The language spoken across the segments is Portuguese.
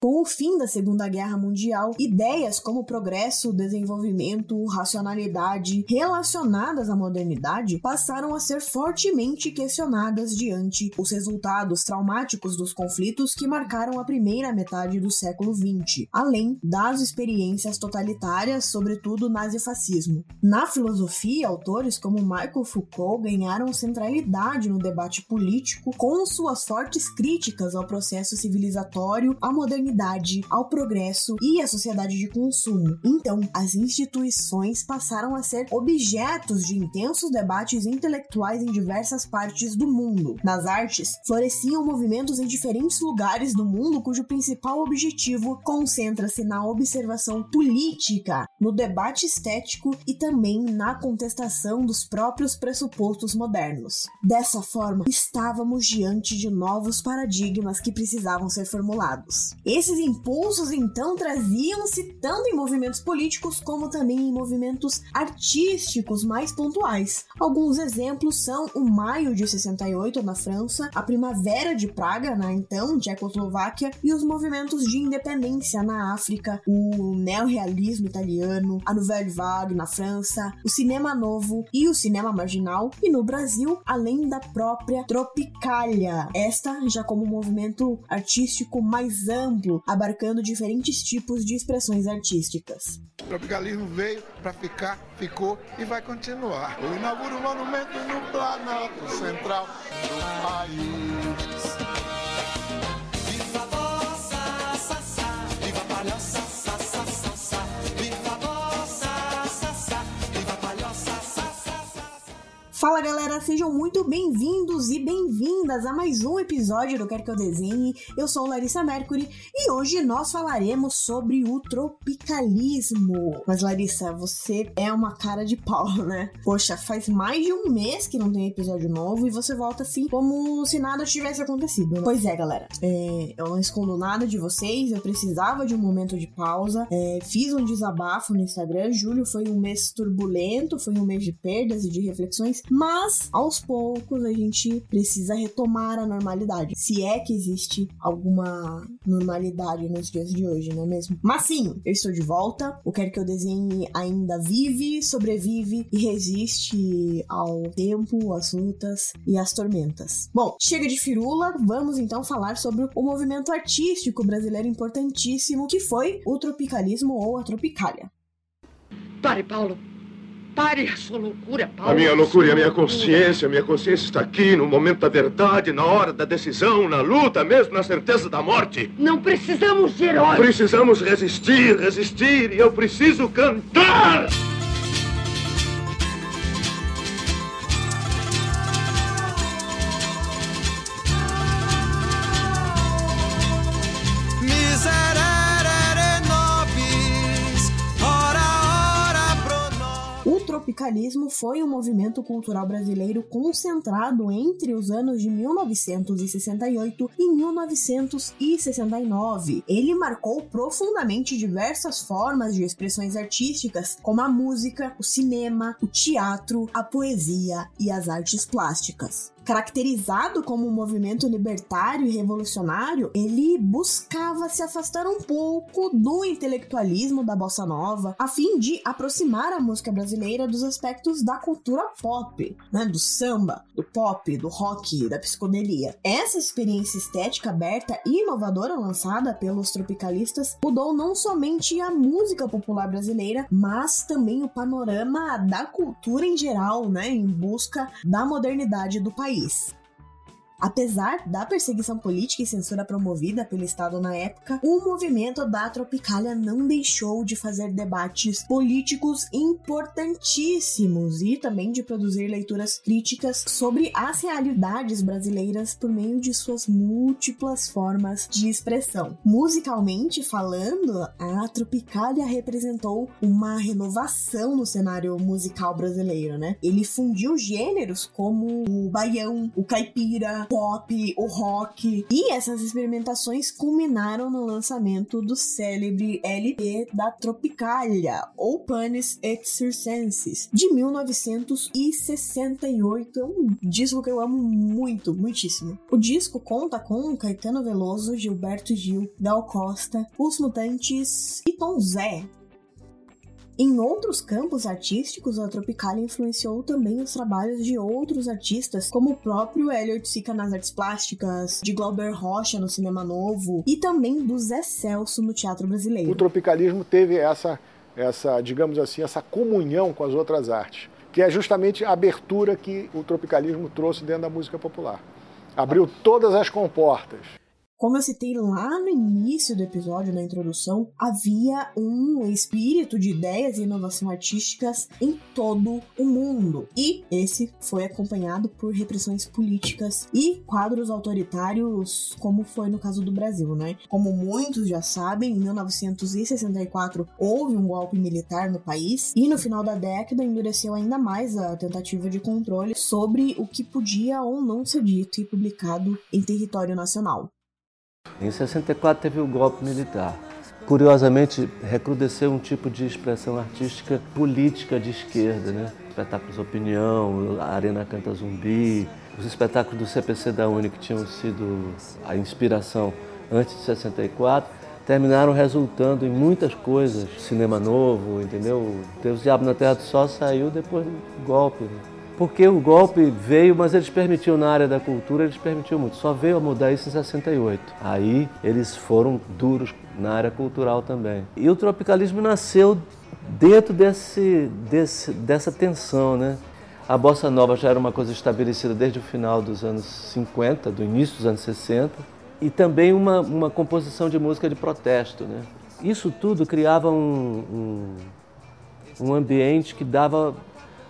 Com o fim da Segunda Guerra Mundial, ideias como progresso, desenvolvimento, racionalidade relacionadas à modernidade passaram a ser fortemente questionadas diante os resultados traumáticos dos conflitos que marcaram a primeira metade do século XX, além das experiências totalitárias, sobretudo nazifascismo. Na filosofia, autores como Michael Foucault ganharam centralidade no debate político com suas fortes críticas ao processo civilizatório, à modernidade modernidade, ao progresso e à sociedade de consumo. Então, as instituições passaram a ser objetos de intensos debates intelectuais em diversas partes do mundo. Nas artes, floresciam movimentos em diferentes lugares do mundo cujo principal objetivo concentra-se na observação política, no debate estético e também na contestação dos próprios pressupostos modernos. Dessa forma, estávamos diante de novos paradigmas que precisavam ser formulados. Esses impulsos então traziam-se tanto em movimentos políticos como também em movimentos artísticos mais pontuais. Alguns exemplos são o Maio de 68 na França, a Primavera de Praga na então Tchecoslováquia e os movimentos de independência na África, o neorrealismo italiano, a Nouvelle Vague na França, o cinema novo e o cinema marginal e no Brasil, além da própria Tropicália, esta já como movimento artístico mais amplo abarcando diferentes tipos de expressões artísticas. O tropicalismo veio para ficar, ficou e vai continuar. Eu inauguro o monumento no Planalto Central do país. Fala galera, sejam muito bem-vindos e bem-vindas a mais um episódio do Quer Que Eu Desenhe. Eu sou Larissa Mercury e hoje nós falaremos sobre o tropicalismo. Mas Larissa, você é uma cara de pau, né? Poxa, faz mais de um mês que não tem episódio novo e você volta assim como se nada tivesse acontecido. Né? Pois é, galera, é, eu não escondo nada de vocês, eu precisava de um momento de pausa. É, fiz um desabafo no Instagram. Julho foi um mês turbulento, foi um mês de perdas e de reflexões mas, aos poucos, a gente precisa retomar a normalidade. Se é que existe alguma normalidade nos dias de hoje, não é mesmo? Mas sim, eu estou de volta. O Quer Que Eu Desenhe ainda vive, sobrevive e resiste ao tempo, às lutas e às tormentas. Bom, chega de firula, vamos então falar sobre o movimento artístico brasileiro importantíssimo que foi o tropicalismo ou a tropicália. Pare, Paulo. Pare a sua loucura, Paulo. A minha loucura e a minha consciência. A minha consciência está aqui no momento da verdade, na hora da decisão, na luta, mesmo na certeza da morte. Não precisamos de heróis. Precisamos resistir, resistir. E eu preciso cantar! Tropicalismo foi um movimento cultural brasileiro concentrado entre os anos de 1968 e 1969. Ele marcou profundamente diversas formas de expressões artísticas, como a música, o cinema, o teatro, a poesia e as artes plásticas caracterizado como um movimento libertário e revolucionário, ele buscava se afastar um pouco do intelectualismo da bossa nova, a fim de aproximar a música brasileira dos aspectos da cultura pop, né, do samba, do pop, do rock, da psicodelia. Essa experiência estética aberta e inovadora lançada pelos tropicalistas mudou não somente a música popular brasileira, mas também o panorama da cultura em geral, né, em busca da modernidade do país país. Apesar da perseguição política e censura promovida pelo Estado na época, o movimento da Tropicália não deixou de fazer debates políticos importantíssimos e também de produzir leituras críticas sobre as realidades brasileiras por meio de suas múltiplas formas de expressão. Musicalmente falando, a Tropicália representou uma renovação no cenário musical brasileiro, né? Ele fundiu gêneros como o baião, o caipira, pop, o rock. E essas experimentações culminaram no lançamento do célebre LP da Tropicália, ou Panis et Circenses, de 1968. É um disco que eu amo muito, muitíssimo. O disco conta com Caetano Veloso, Gilberto Gil, Gal Costa, Os Mutantes e Tom Zé, em outros campos artísticos, a Tropicália influenciou também os trabalhos de outros artistas, como o próprio Elliot Sica nas artes plásticas, de Glauber Rocha no cinema novo e também do Zé Celso no teatro brasileiro. O tropicalismo teve essa, essa, digamos assim, essa comunhão com as outras artes, que é justamente a abertura que o tropicalismo trouxe dentro da música popular. Abriu todas as comportas. Como eu citei lá no início do episódio, na introdução, havia um espírito de ideias e inovação artísticas em todo o mundo. E esse foi acompanhado por repressões políticas e quadros autoritários, como foi no caso do Brasil, né? Como muitos já sabem, em 1964 houve um golpe militar no país e no final da década endureceu ainda mais a tentativa de controle sobre o que podia ou não ser dito e publicado em território nacional. Em 64 teve o golpe militar. Curiosamente, recrudesceu um tipo de expressão artística política de esquerda, né? Espetáculos Opinião, a Arena Canta Zumbi, os espetáculos do CPC da Uni que tinham sido a inspiração antes de 64, terminaram resultando em muitas coisas. Cinema novo, entendeu? Deus Diabo na Terra do Sol saiu depois do golpe. Né? Porque o golpe veio, mas eles permitiam na área da cultura, eles permitiam muito. Só veio a mudar isso em 68. Aí eles foram duros na área cultural também. E o tropicalismo nasceu dentro desse, desse, dessa tensão, né? A bossa nova já era uma coisa estabelecida desde o final dos anos 50, do início dos anos 60, e também uma, uma composição de música de protesto, né? Isso tudo criava um, um, um ambiente que dava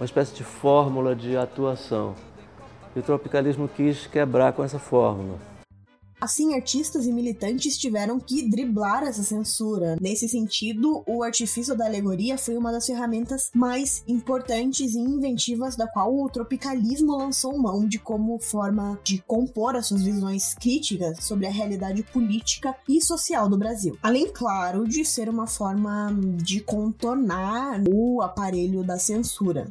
uma espécie de fórmula de atuação. E o tropicalismo quis quebrar com essa fórmula. Assim, artistas e militantes tiveram que driblar essa censura. Nesse sentido, o artifício da alegoria foi uma das ferramentas mais importantes e inventivas da qual o tropicalismo lançou mão de como forma de compor as suas visões críticas sobre a realidade política e social do Brasil. Além, claro, de ser uma forma de contornar o aparelho da censura.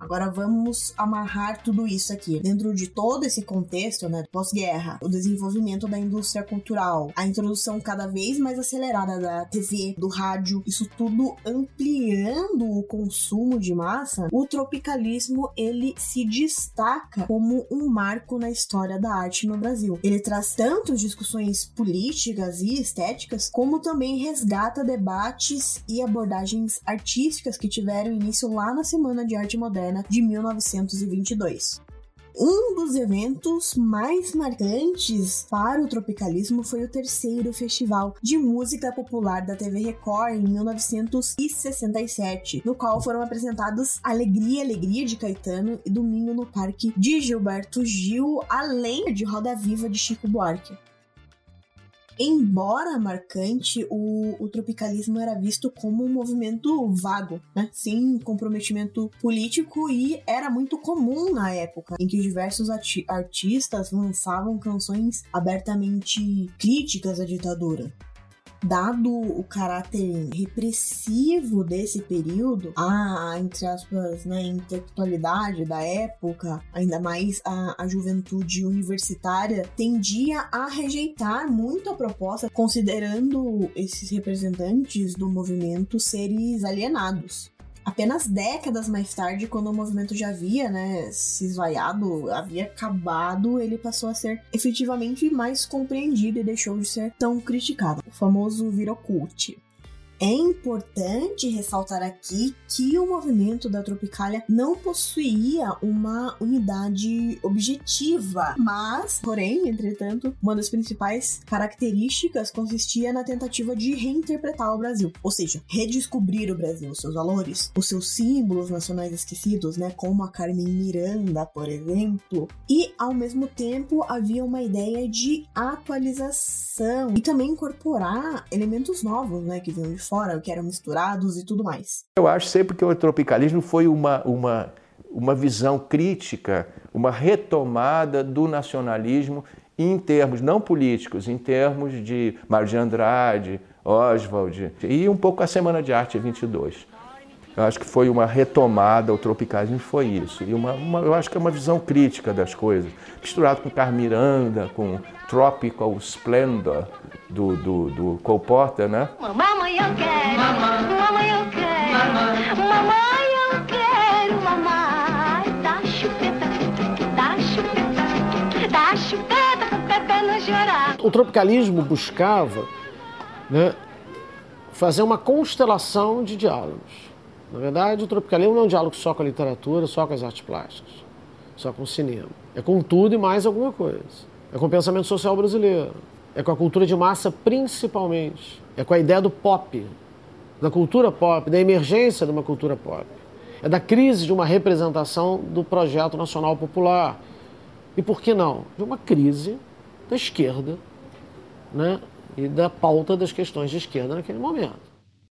Agora vamos amarrar tudo isso aqui. Dentro de todo esse contexto, né, pós-guerra, o desenvolvimento da indústria cultural, a introdução cada vez mais acelerada da TV, do rádio, isso tudo ampliando o consumo de massa, o tropicalismo ele se destaca como um marco na história da arte no Brasil. Ele traz tanto discussões políticas e estéticas, como também resgata debates e abordagens artísticas que tiveram início lá na Semana de Arte Moderna de 1922. Um dos eventos mais marcantes para o tropicalismo foi o terceiro Festival de Música Popular da TV Record em 1967, no qual foram apresentados Alegria, Alegria de Caetano e Domingo no Parque de Gilberto Gil, além de Roda Viva de Chico Buarque. Embora marcante, o, o, tropicalismo era visto como um movimento vago, né? sem comprometimento político e era muito comum na época em que diversos artistas lançavam canções abertamente críticas à ditadura dado o caráter repressivo desse período, a, entre aspas, né, intelectualidade da época, ainda mais a, a juventude universitária, tendia a rejeitar muito a proposta, considerando esses representantes do movimento seres alienados. Apenas décadas mais tarde, quando o movimento já havia, né, se esvaiado, havia acabado, ele passou a ser efetivamente mais compreendido e deixou de ser tão criticado. O famoso virocult. É importante ressaltar aqui que o movimento da Tropicália não possuía uma unidade objetiva, mas, porém, entretanto, uma das principais características consistia na tentativa de reinterpretar o Brasil, ou seja, redescobrir o Brasil, seus valores, os seus símbolos nacionais esquecidos, né, como a Carmen Miranda, por exemplo, e ao mesmo tempo havia uma ideia de atualização e também incorporar elementos novos, né, que vinham de fora, que eram misturados e tudo mais. Eu acho sempre que o tropicalismo foi uma, uma, uma visão crítica, uma retomada do nacionalismo em termos não políticos, em termos de Mário de Andrade, Oswald e um pouco a Semana de Arte 22. Eu acho que foi uma retomada, o tropicalismo foi isso. E uma, uma, eu acho que é uma visão crítica das coisas, misturado com Carmiranda, com Tropical Splendor do, do, do Cole Porter, né? Mamãe, eu quero, mamãe, eu quero, mamãe, eu quero, mamãe, dá chupeta, dá chupeta, dá chupeta pro Pepe não chorar. O tropicalismo buscava né, fazer uma constelação de diálogos. Na verdade, o tropicalismo não é um diálogo só com a literatura, só com as artes plásticas, só com o cinema. É com tudo e mais alguma coisa. É com o pensamento social brasileiro. É com a cultura de massa, principalmente. É com a ideia do pop, da cultura pop, da emergência de uma cultura pop. É da crise de uma representação do projeto nacional popular. E por que não? De uma crise da esquerda né? e da pauta das questões de esquerda naquele momento.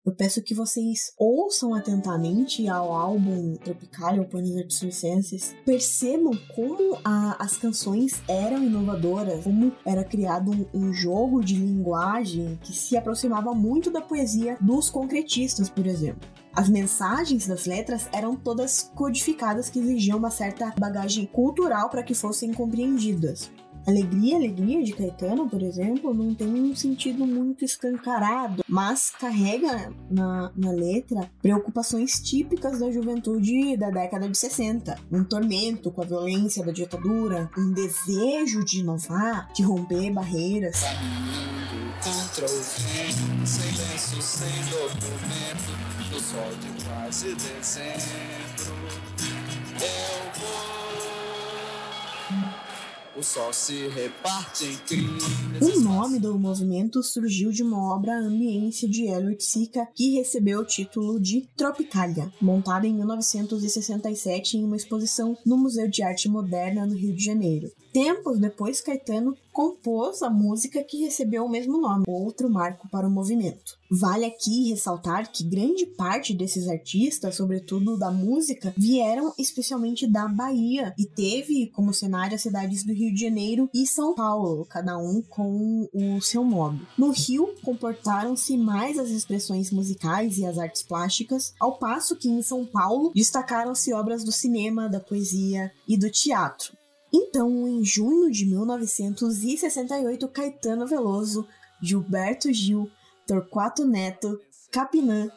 Eu peço que vocês ouçam atentamente ao álbum Tropical, ou Panis Circenses, percebam como a, as canções eram inovadoras, como era criado um, um, jogo de linguagem que se aproximava muito da poesia dos concretistas, por exemplo. As mensagens das letras eram todas codificadas que exigiam uma certa bagagem cultural para que fossem compreendidas. Alegria, Alegria de Caetano, por exemplo, não tem um sentido muito escancarado, mas carrega na, na letra preocupações típicas da juventude da década de 60. Um tormento com a violência da ditadura, um desejo de inovar, de romper barreiras. Contra o vento, sem lenço, sem documento, no sol de quase dezembro, o sol se reparte. O nome do movimento surgiu de uma obra ambiência de Elliot Sica que recebeu o título de Tropicalia, montada em 1967 em uma exposição no Museu de Arte Moderna no Rio de Janeiro. Tempos depois, Caetano compôs a música que recebeu o mesmo nome, outro marco para o movimento. Vale aqui ressaltar que grande parte desses artistas, sobretudo da música, vieram especialmente da Bahia e teve como cenário as cidades do Rio de Janeiro e São Paulo, cada um com o seu modo. No Rio, comportaram-se mais as expressões musicais e as artes plásticas, ao passo que em São Paulo destacaram-se obras do cinema, da poesia e do teatro. Então, em junho de 1968, Caetano Veloso, Gilberto Gil, Torquato Neto, Capinã,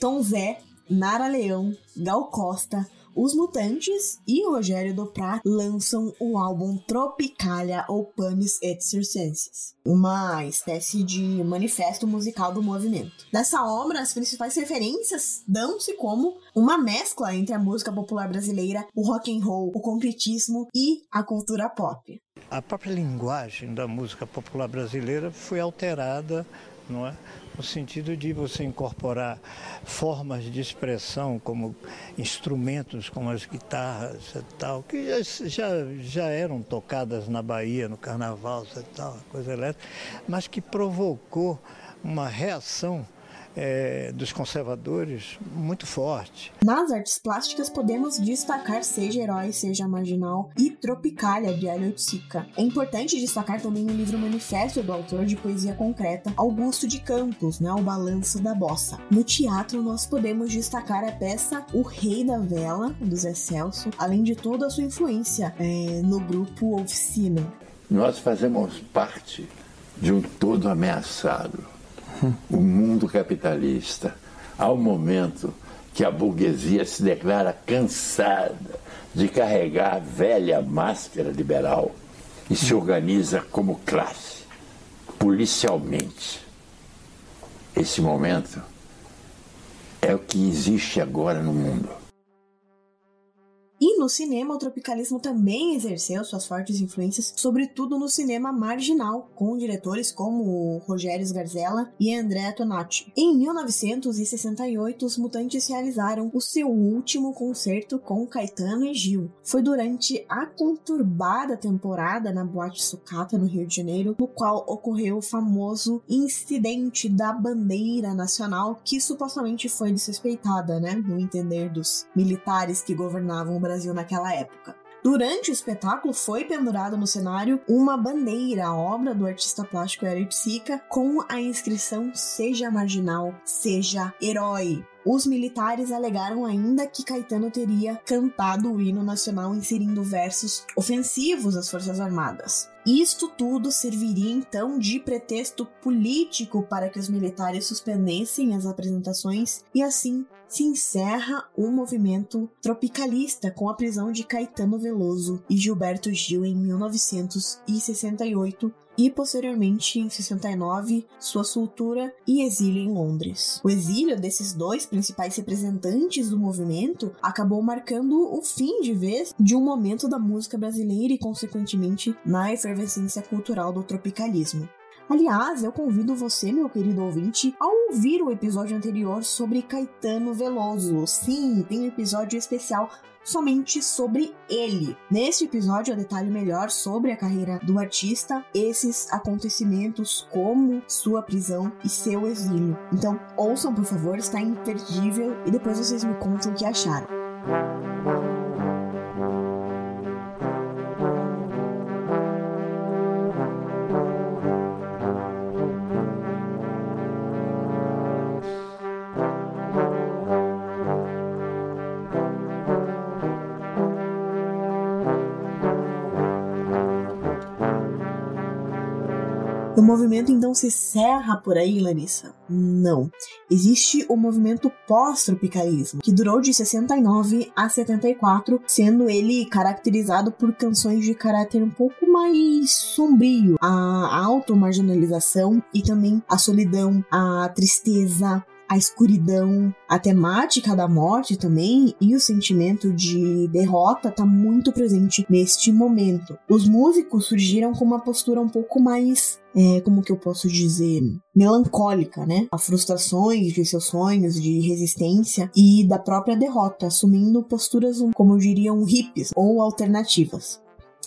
Tom Zé, Nara Leão, Gal Costa, os Mutantes e Rogério Doprat lançam o álbum Tropicalia ou Panis et Circenses, uma espécie de manifesto musical do movimento. Nessa obra, as principais referências dão-se como uma mescla entre a música popular brasileira, o rock and roll, o concretismo e a cultura pop. A própria linguagem da música popular brasileira foi alterada, não é? no sentido de você incorporar formas de expressão como instrumentos como as guitarras e tal, que já, já eram tocadas na Bahia, no carnaval e tal, coisa elétrica, mas que provocou uma reação é, dos conservadores muito forte. Nas artes plásticas podemos destacar Seja Herói, Seja Marginal e Tropicália, de Elliot Sica. É importante destacar também o livro Manifesto do autor de poesia concreta, Augusto de Campos, né, O Balanço da Bossa. No teatro nós podemos destacar a peça O Rei da Vela, do Zé Celso, além de toda a sua influência é, no grupo Oficina. Nós fazemos parte de um todo ameaçado o mundo capitalista, ao momento que a burguesia se declara cansada de carregar a velha máscara liberal e se organiza como classe, policialmente. Esse momento é o que existe agora no mundo. No cinema, o tropicalismo também exerceu suas fortes influências, sobretudo no cinema marginal, com diretores como Rogério Garzella e André Tonati. Em 1968, os Mutantes realizaram o seu último concerto com Caetano e Gil. Foi durante a conturbada temporada na Boate Sucata, no Rio de Janeiro, no qual ocorreu o famoso incidente da bandeira nacional, que supostamente foi desrespeitada, né, no entender dos militares que governavam o Brasil naquela época. Durante o espetáculo foi pendurado no cenário uma bandeira, a obra do artista plástico Eric Sica, com a inscrição Seja Marginal, Seja Herói. Os militares alegaram ainda que Caetano teria cantado o hino nacional inserindo versos ofensivos às Forças Armadas. Isto tudo serviria então de pretexto político para que os militares suspendessem as apresentações e assim se encerra o movimento tropicalista com a prisão de Caetano Veloso e Gilberto Gil em 1968 e posteriormente em 69 sua soltura e exílio em Londres. O exílio desses dois principais representantes do movimento acabou marcando o fim de vez de um momento da música brasileira e consequentemente na efervescência cultural do tropicalismo. Aliás, eu convido você, meu querido ouvinte, a ouvir o episódio anterior sobre Caetano Veloso. Sim, tem um episódio especial somente sobre ele. Neste episódio eu detalho melhor sobre a carreira do artista, esses acontecimentos como sua prisão e seu exílio. Então, ouçam por favor, está imperdível e depois vocês me contam o que acharam. Movimento então se cerra por aí, Larissa? Não. Existe o movimento pós-tropicalismo, que durou de 69 a 74, sendo ele caracterizado por canções de caráter um pouco mais sombrio, a automarginalização e também a solidão, a tristeza, a escuridão, a temática da morte também e o sentimento de derrota tá muito presente neste momento. Os músicos surgiram com uma postura um pouco mais é, como que eu posso dizer, melancólica, né? A frustrações de seus sonhos, de resistência e da própria derrota, assumindo posturas, como eu diria, um hippies ou alternativas.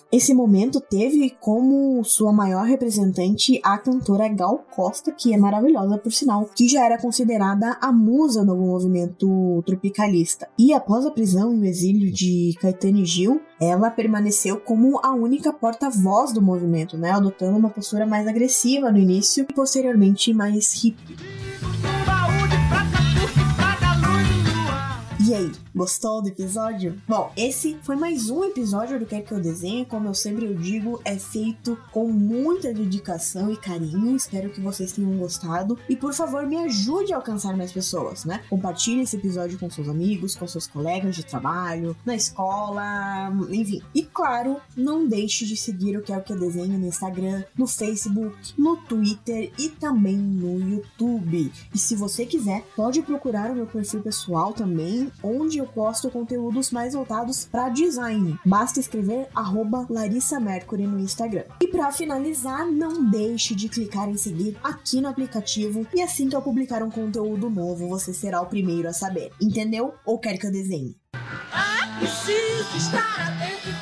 Esse momento teve como sua maior representante a cantora Gal Costa, que é maravilhosa por sinal, que já era considerada a musa do movimento tropicalista. E após a prisão e o exílio de Caetano e Gil, ela permaneceu como a única porta-voz do movimento, né, adotando uma postura mais agressiva no início e posteriormente mais hippie. E aí, gostou do episódio? Bom, esse foi mais um episódio do Quer Que Eu Desenhe. Como eu sempre eu digo, é feito com muita dedicação e carinho. Espero que vocês tenham gostado. E por favor, me ajude a alcançar mais pessoas, né? Compartilhe esse episódio com seus amigos, com seus colegas de trabalho, na escola, enfim. E claro, não deixe de seguir o Quer Que Eu Desenhe no Instagram, no Facebook, no Twitter e também no YouTube. E se você quiser, pode procurar o meu perfil pessoal também onde eu posto conteúdos mais voltados para design. Basta escrever Larissa Mercury no Instagram. E para finalizar, não deixe de clicar em seguir aqui no aplicativo e assim que eu publicar um conteúdo novo, você será o primeiro a saber. Entendeu? Ou quer que eu desenhe? Ah, preciso estar atento